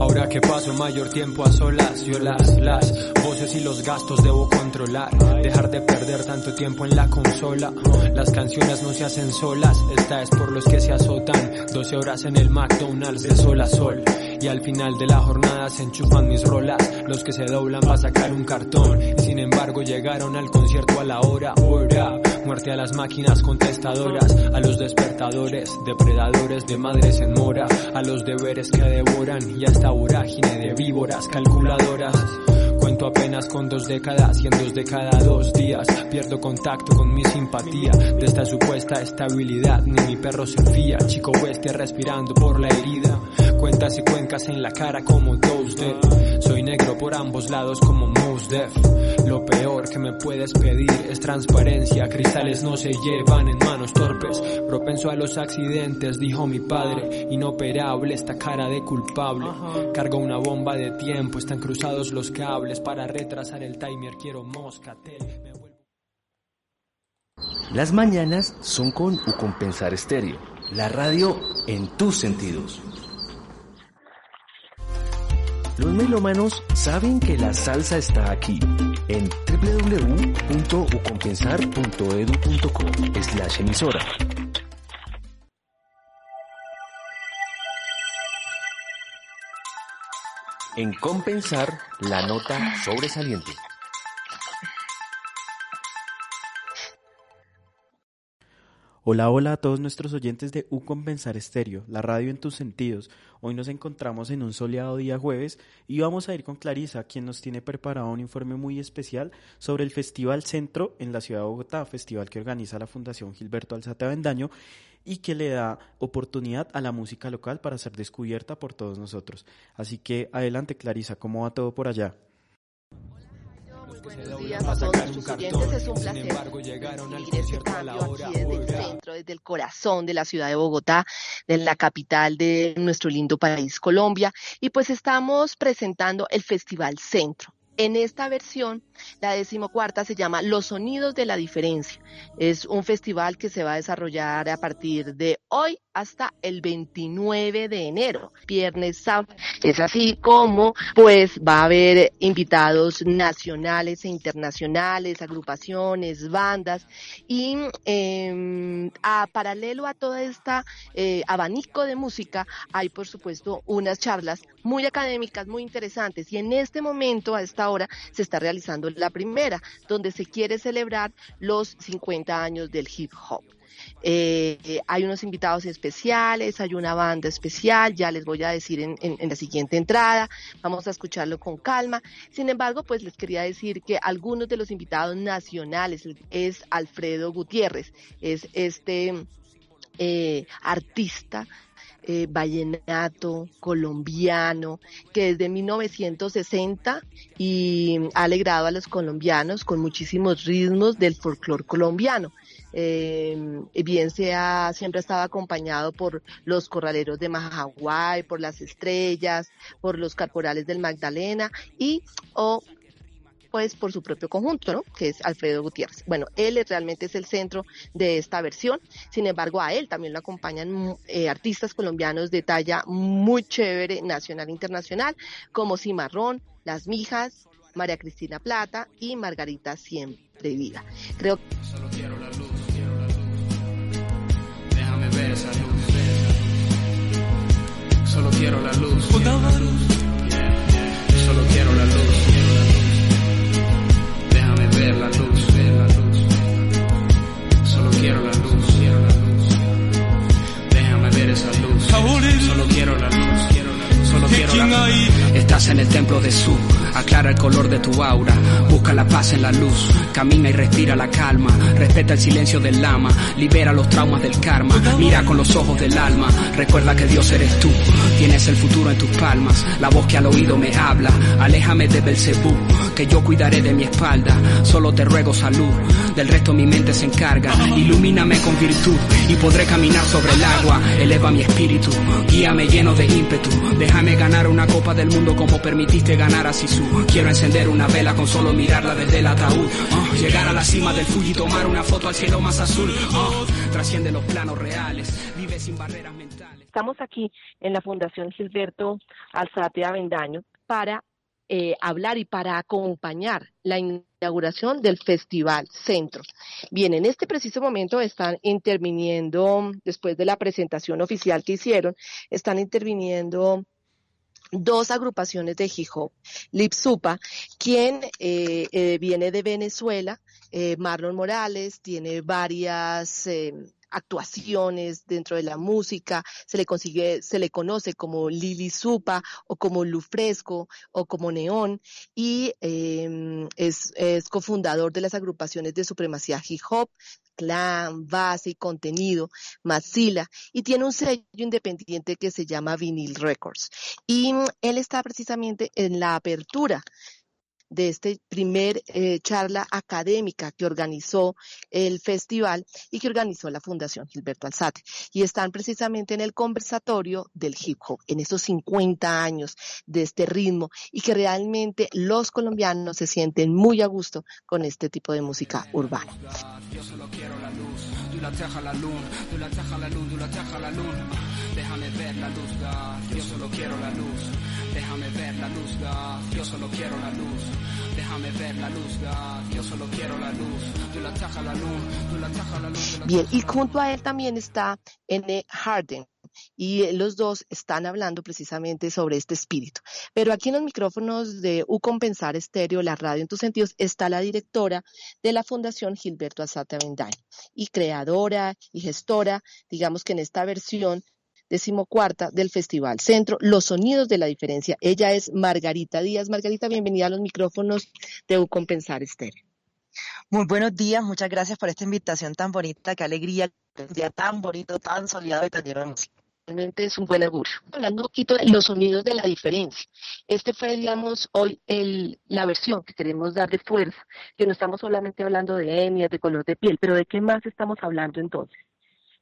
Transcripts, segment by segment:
Ahora que paso mayor tiempo a solas, yo las, las voces y los gastos debo controlar. Dejar de perder tanto tiempo en la consola. Las canciones no se hacen solas, esta es por los que se azotan. 12 horas en el McDonald's de sol a sol. Y al final de la jornada se enchufan mis rolas. Los que se doblan para sacar un cartón. Y sin embargo llegaron al concierto a la hora. Up. Muerte a las máquinas contestadoras, a los despertadores, depredadores de madres en mora, a los deberes que devoran y a esta vorágine de víboras calculadoras. Cuento apenas con dos décadas y en dos de cada dos días pierdo contacto con mi simpatía de esta supuesta estabilidad. Ni mi perro se fía, chico bestia respirando por la herida. Cuentas y cuencas en la cara como dos de. Soy negro por ambos lados como Mos Def. Lo peor que me puedes pedir es transparencia. Cristales no se llevan en manos torpes. Propenso a los accidentes, dijo mi padre. Inoperable esta cara de culpable. Cargo una bomba de tiempo, están cruzados los cables para retrasar el timer. Quiero moscatel. Me vuelvo- Las mañanas son con Ucompensar Estéreo, la radio en tus sentidos. Los melómanos saben que la salsa está aquí en www.ucompensar.edu.co slash emisora. En Compensar, la nota sobresaliente. Hola, hola a todos nuestros oyentes de U Compensar Estéreo, la radio en tus sentidos. Hoy nos encontramos en un soleado día jueves y vamos a ir con Clarisa, quien nos tiene preparado un informe muy especial sobre el Festival Centro en la ciudad de Bogotá, festival que organiza la Fundación Gilberto Alzate Avendaño y que le da oportunidad a la música local para ser descubierta por todos nosotros. Así que adelante, Clarisa, ¿cómo va todo por allá? Buenos días a todos nuestros oyentes. Es un placer recibir este cambio aquí desde el centro, desde el corazón de la ciudad de Bogotá, de la capital de nuestro lindo país, Colombia. Y pues estamos presentando el Festival Centro. En esta versión, la decimocuarta se llama Los Sonidos de la Diferencia. Es un festival que se va a desarrollar a partir de hoy hasta el 29 de enero, viernes, sábado. Es así como pues va a haber invitados nacionales e internacionales, agrupaciones, bandas y eh, a paralelo a toda esta eh, abanico de música hay por supuesto unas charlas muy académicas, muy interesantes y en este momento a esta hora se está realizando la primera donde se quiere celebrar los 50 años del hip hop. Eh, hay unos invitados especiales, hay una banda especial, ya les voy a decir en la siguiente entrada, vamos a escucharlo con calma. Sin embargo, pues les quería decir que algunos de los invitados nacionales es Alfredo Gutiérrez, es este eh, artista eh, vallenato colombiano que desde 1960 y ha alegrado a los colombianos con muchísimos ritmos del folclore colombiano. Eh, bien sea siempre ha estado acompañado por los corraleros de Majaguay, por las estrellas, por los caporales del Magdalena y o pues por su propio conjunto, ¿no? Que es Alfredo Gutiérrez. Bueno, él es- realmente es el centro de esta versión. Sin embargo, a él también lo acompañan eh, artistas colombianos de talla muy chévere, nacional e internacional, como Cimarrón, Las Mijas, María Cristina Plata y Margarita Siempre Viva. Creo Solo quiero la luz, quiero la luz. Déjame ver esa luz. Solo quiero la luz. Solo quiero la luz. Ver la luz, ver la luz. Solo quiero la luz, quiero la luz. Déjame ver esa luz. Solo quiero la luz, quiero la luz. Solo quiero la luz. Estás en el templo de Su, aclara el color de tu aura. Busca la paz en la luz, camina y respira la calma. Respeta el silencio del lama, libera los traumas del karma. Mira con los ojos del alma, recuerda que Dios eres tú. Tienes el futuro en tus palmas, la voz que al oído me habla. Aléjame de Belcebú, que yo cuidaré de mi espalda. Solo te ruego salud, del resto mi mente se encarga. Ilumíname con virtud y podré caminar sobre el agua. Eleva mi espíritu, guíame lleno de ímpetu. Déjame ganar una copa del mundo como permitiste ganar a Sisu. Quiero encender una vela con solo mirarla desde el ataúd. Ah, llegar a la cima del Fuji y tomar una foto al cielo más azul. Ah, trasciende los planos reales, vive sin barreras mentales. Estamos aquí en la Fundación Gilberto Alzate Avendaño para eh, hablar y para acompañar la inauguración del Festival Centro. Bien, en este preciso momento están interviniendo, después de la presentación oficial que hicieron, están interviniendo dos agrupaciones de hip hop. Lipsupa, quien eh, eh, viene de Venezuela, Marlon Morales, tiene varias actuaciones dentro de la música, se le consigue, se le conoce como Lili Supa o como Lufresco o como Neón y em, es, es cofundador de las agrupaciones de supremacía hip hop, clan, base y contenido, Mazzila, y tiene un sello independiente que se llama Vinyl Records. Y mm, él está precisamente en la apertura de este primer eh, charla académica que organizó el festival y que organizó la Fundación Gilberto Alzate. Y están precisamente en el conversatorio del hip hop, en estos 50 años de este ritmo y que realmente los colombianos se sienten muy a gusto con este tipo de música urbana. Déjame ver la luz, yo solo quiero la luz. Déjame ver la luz, yo solo quiero la luz. Déjame ver la luz, yo solo quiero la luz. la la luz, la luz. Bien, y junto a él también está N. Harden y los dos están hablando precisamente sobre este espíritu. Pero aquí en los micrófonos de U Compensar Estéreo, la radio en tus sentidos, está la directora de la Fundación Gilberto Azate Avendaño y creadora y gestora, digamos que en esta versión decimocuarta del Festival Centro, Los Sonidos de la Diferencia. Ella es Margarita Díaz. Margarita, bienvenida a los micrófonos de U Compensar Estéreo. Muy buenos días, muchas gracias por esta invitación tan bonita, qué alegría, un día tan bonito, tan soleado y tan lleno de música. Realmente es un buen augurio. Hablando un poquito de los sonidos de la diferencia. Este fue, digamos, hoy el, la versión que queremos dar de fuerza, que no estamos solamente hablando de etnias, de color de piel, pero ¿de qué más estamos hablando entonces?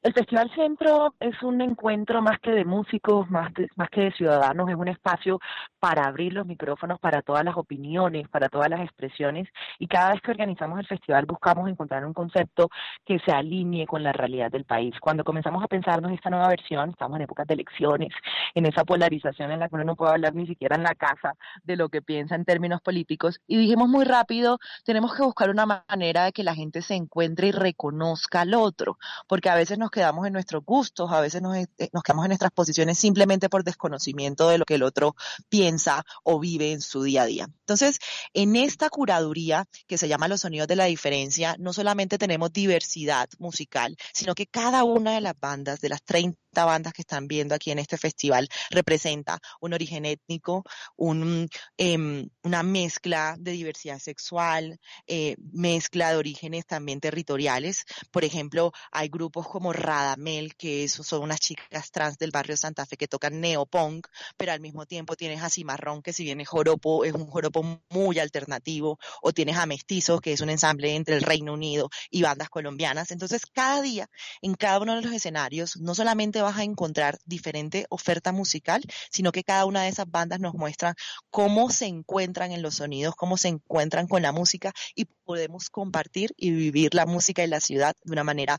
El Festival Centro es un encuentro más que de músicos, más, más que de ciudadanos, es un espacio para abrir los micrófonos para todas las opiniones, para todas las expresiones y cada vez que organizamos el festival buscamos encontrar un concepto que se alinee con la realidad del país. Cuando comenzamos a pensarnos esta nueva versión, estamos en épocas de elecciones, en esa polarización en la que uno no puede hablar ni siquiera en la casa de lo que piensa en términos políticos y dijimos muy rápido, tenemos que buscar una manera de que la gente se encuentre y reconozca al otro, porque a veces nos quedamos en nuestros gustos, a veces nos, eh, nos quedamos en nuestras posiciones simplemente por desconocimiento de lo que el otro piensa o vive en su día a día. Entonces, en esta curaduría que se llama Los Sonidos de la Diferencia, no solamente tenemos diversidad musical, sino que cada una de las bandas, de las 30 bandas que están viendo aquí en este festival representa un origen étnico, un, em, una mezcla de diversidad sexual, eh, mezcla de orígenes también territoriales. Por ejemplo, hay grupos como Radamel, que son unas chicas trans del barrio Santa Fe que tocan neopunk, pero al mismo tiempo tienes a Cimarrón, que si bien es joropo, es un joropo muy alternativo, o tienes a Mestizos, que es un ensamble entre el Reino Unido y bandas colombianas. Entonces, cada día, en cada uno de los escenarios, no solamente vas a encontrar diferente oferta musical, sino que cada una de esas bandas nos muestra cómo se encuentran en los sonidos, cómo se encuentran con la música y podemos compartir y vivir la música en la ciudad de una manera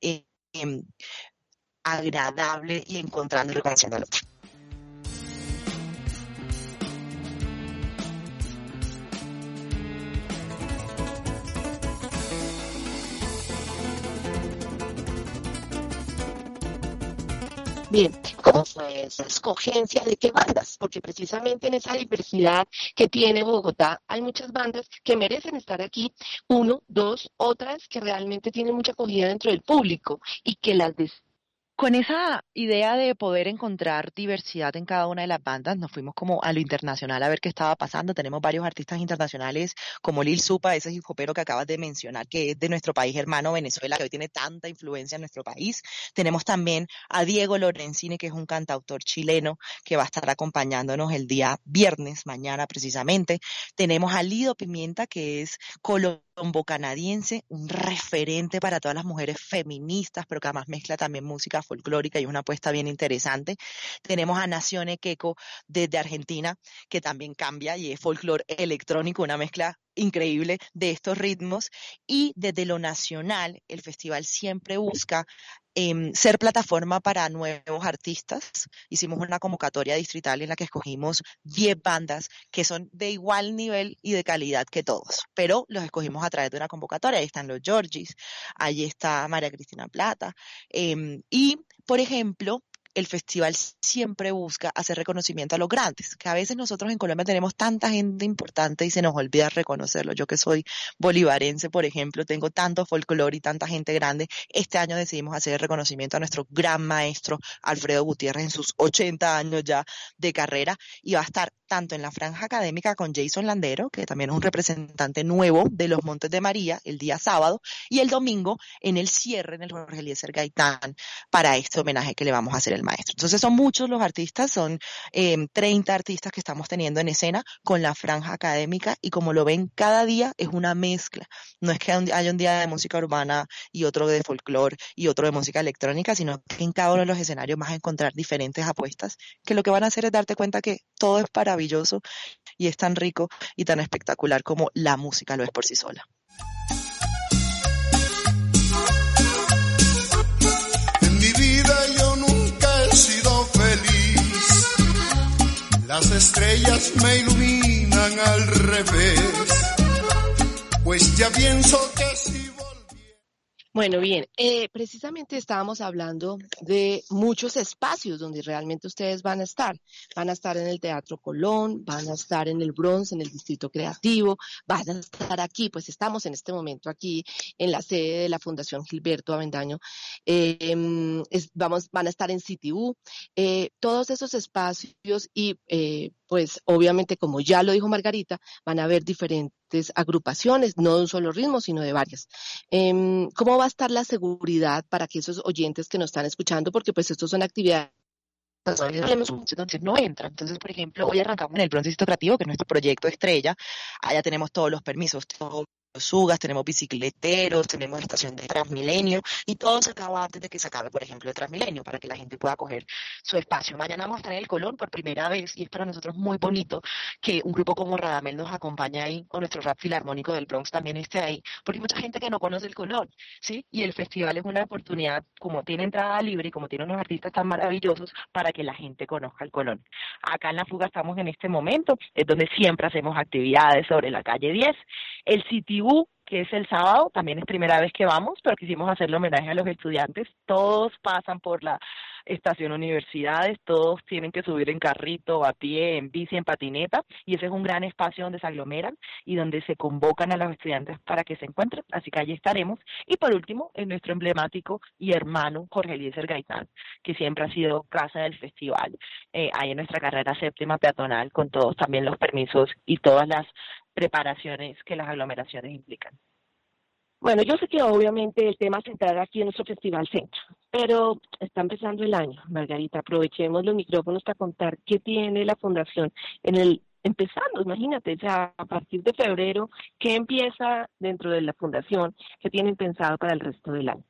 eh, em, agradable y encontrando y reconociendo al otro. Bien, ¿cómo fue esa escogencia de qué bandas? Porque precisamente en esa diversidad que tiene Bogotá hay muchas bandas que merecen estar aquí, uno, dos, otras que realmente tienen mucha acogida dentro del público y que las con esa idea de poder encontrar diversidad en cada una de las bandas, nos fuimos como a lo internacional a ver qué estaba pasando. Tenemos varios artistas internacionales como Lil Supa, ese hip hopero que acabas de mencionar, que es de nuestro país hermano Venezuela, que hoy tiene tanta influencia en nuestro país. Tenemos también a Diego Lorenzini, que es un cantautor chileno que va a estar acompañándonos el día viernes, mañana precisamente. Tenemos a Lido Pimienta, que es colombo canadiense, un referente para todas las mujeres feministas, pero que además mezcla también música folclórica y una apuesta bien interesante. Tenemos a Nacione Queco desde Argentina, que también cambia y es folclore electrónico, una mezcla increíble de estos ritmos. Y desde lo nacional, el festival siempre busca em, ser plataforma para nuevos artistas. Hicimos una convocatoria distrital en la que escogimos 10 bandas que son de igual nivel y de calidad que todos, pero los escogimos a través de una convocatoria. Ahí están los Georgis, ahí está María Cristina Plata. Em, y, por ejemplo, el festival siempre busca hacer reconocimiento a los grandes, que a veces nosotros en Colombia tenemos tanta gente importante y se nos olvida reconocerlo. Yo que soy bolivarense, por ejemplo, tengo tanto folclore y tanta gente grande. Este año decidimos hacer reconocimiento a nuestro gran maestro Alfredo Gutiérrez en sus 80 años ya de carrera y va a estar tanto en la franja académica con Jason Landero, que también es un representante nuevo de los Montes de María, el día sábado, y el domingo en el cierre en el Jorge Eliezer Gaitán para este homenaje que le vamos a hacer el maestro. Entonces son muchos los artistas, son 30 em, artistas que estamos teniendo en escena con la franja académica y como lo ven cada día es una mezcla. No es que haya un día de música urbana y otro de folclore y otro de música electrónica, sino que en cada uno de los escenarios vas a encontrar diferentes apuestas que lo que van a hacer es darte cuenta que todo es maravilloso y es tan rico y tan espectacular como la música lo es por sí sola. Las estrellas me iluminan al revés. Pues ya pienso que si bueno, bien, eh, precisamente estábamos hablando de muchos espacios donde realmente ustedes van a estar. Van a estar en el Teatro Colón, van a estar en el Bronx, en el Distrito Creativo, van a estar aquí, pues estamos en este momento aquí en la sede de la Fundación Gilberto Avendaño. Em, vamos, van a estar en CityU. Eh, todos esos espacios y eh, pues obviamente, como ya lo dijo Margarita, van a haber diferentes agrupaciones, no de un solo ritmo, sino de varias. Em, ¿Cómo va a estar la seguridad para que esos oyentes que nos están escuchando, porque pues estos son actividades donde no entran. Entonces, por ejemplo, hoy arrancamos en el Bronce Creativo, que es nuestro proyecto estrella. Allá tenemos todos los permisos, sugas, tenemos bicicleteros, tenemos estación de Transmilenio y todo se acaba antes de que se acabe, por ejemplo, el Transmilenio para que la gente pueda coger su espacio. Mañana vamos a estar en el Colón por primera vez y es para nosotros muy bonito que un grupo como Radamel nos acompañe ahí o nuestro rap filarmónico del Bronx también esté ahí, porque hay mucha gente que no conoce el Colón, ¿sí? Y el festival es una oportunidad, como tiene entrada libre y como tiene unos artistas tan maravillosos, para que la gente conozca el Colón. Acá en La Fuga estamos en este momento, es donde siempre hacemos actividades sobre la calle 10. El sitio que es el sábado, también es primera vez que vamos, pero quisimos hacerle homenaje a los estudiantes. Todos pasan por la estación universidades, todos tienen que subir en carrito, a pie, en bici, en patineta, y ese es un gran espacio donde se aglomeran y donde se convocan a los estudiantes para que se encuentren, así que allí estaremos. Y por último, en nuestro emblemático y hermano Jorge Eliezer Gaitán, que siempre ha sido casa del festival, eh, ahí en nuestra carrera séptima peatonal, con todos también los permisos y todas las preparaciones que las aglomeraciones implican. Bueno, yo sé que obviamente el tema central aquí en nuestro Festival Centro, pero está empezando el año, Margarita. Aprovechemos los micrófonos para contar qué tiene la Fundación en el empezando, imagínate, ya a partir de febrero, qué empieza dentro de la Fundación, qué tienen pensado para el resto del año.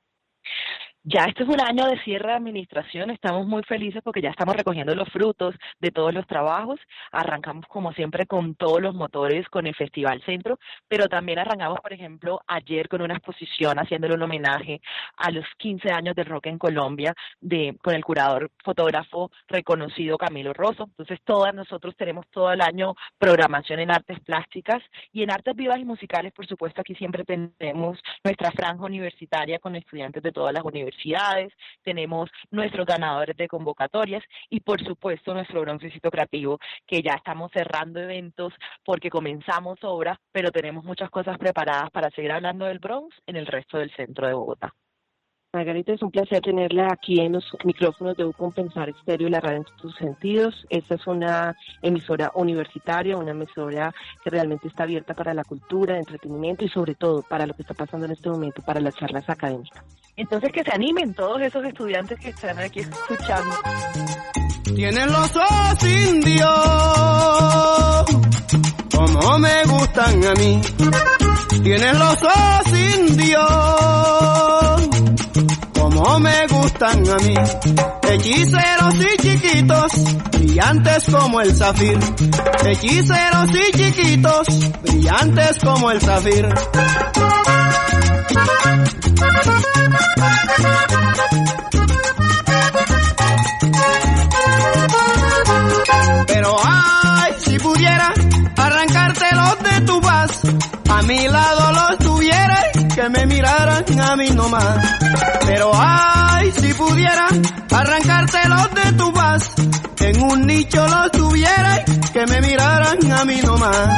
Ya este es un año de cierre de administración, estamos muy felices porque ya estamos recogiendo los frutos de todos los trabajos. Arrancamos como siempre con todos los motores con el Festival Centro, pero también arrancamos, por ejemplo, ayer con una exposición haciéndole un homenaje a los 15 años del rock en Colombia de con el curador fotógrafo reconocido Camilo Rosso. Entonces, todas nosotros tenemos todo el año programación en artes plásticas y en artes vivas y musicales, por supuesto, aquí siempre tenemos nuestra franja universitaria con estudiantes de todas las universidades tenemos nuestros ganadores de convocatorias y por supuesto nuestro broncecito creativo, que ya estamos cerrando eventos porque comenzamos obra, pero tenemos muchas cosas preparadas para seguir hablando del Bronx en el resto del centro de Bogotá. Margarita, es un placer tenerla aquí en los micrófonos de Compensar Estéreo y la radio en tus sentidos. Esta es una emisora universitaria, una emisora que realmente está abierta para la cultura, entretenimiento y sobre todo para lo que está pasando en este momento, para las charlas académicas. Entonces que se animen todos esos estudiantes que están aquí escuchando. Tienen los ojos indios, como me gustan a mí. Tienen los ojos indios como me gustan a mí. Hechiceros y chiquitos, brillantes como el zafir. Hechiceros y chiquitos, brillantes como el zafir. Pero ay, si pudiera arrancártelos de tu paz, a mi lado los tuviera que me miraran a mí nomás. Pero ay, si pudiera arrancártelos de tu paz, en un nicho los tuviera que me miraran a mí nomás.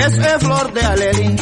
Chiquitos, tu tez es flor de alelí.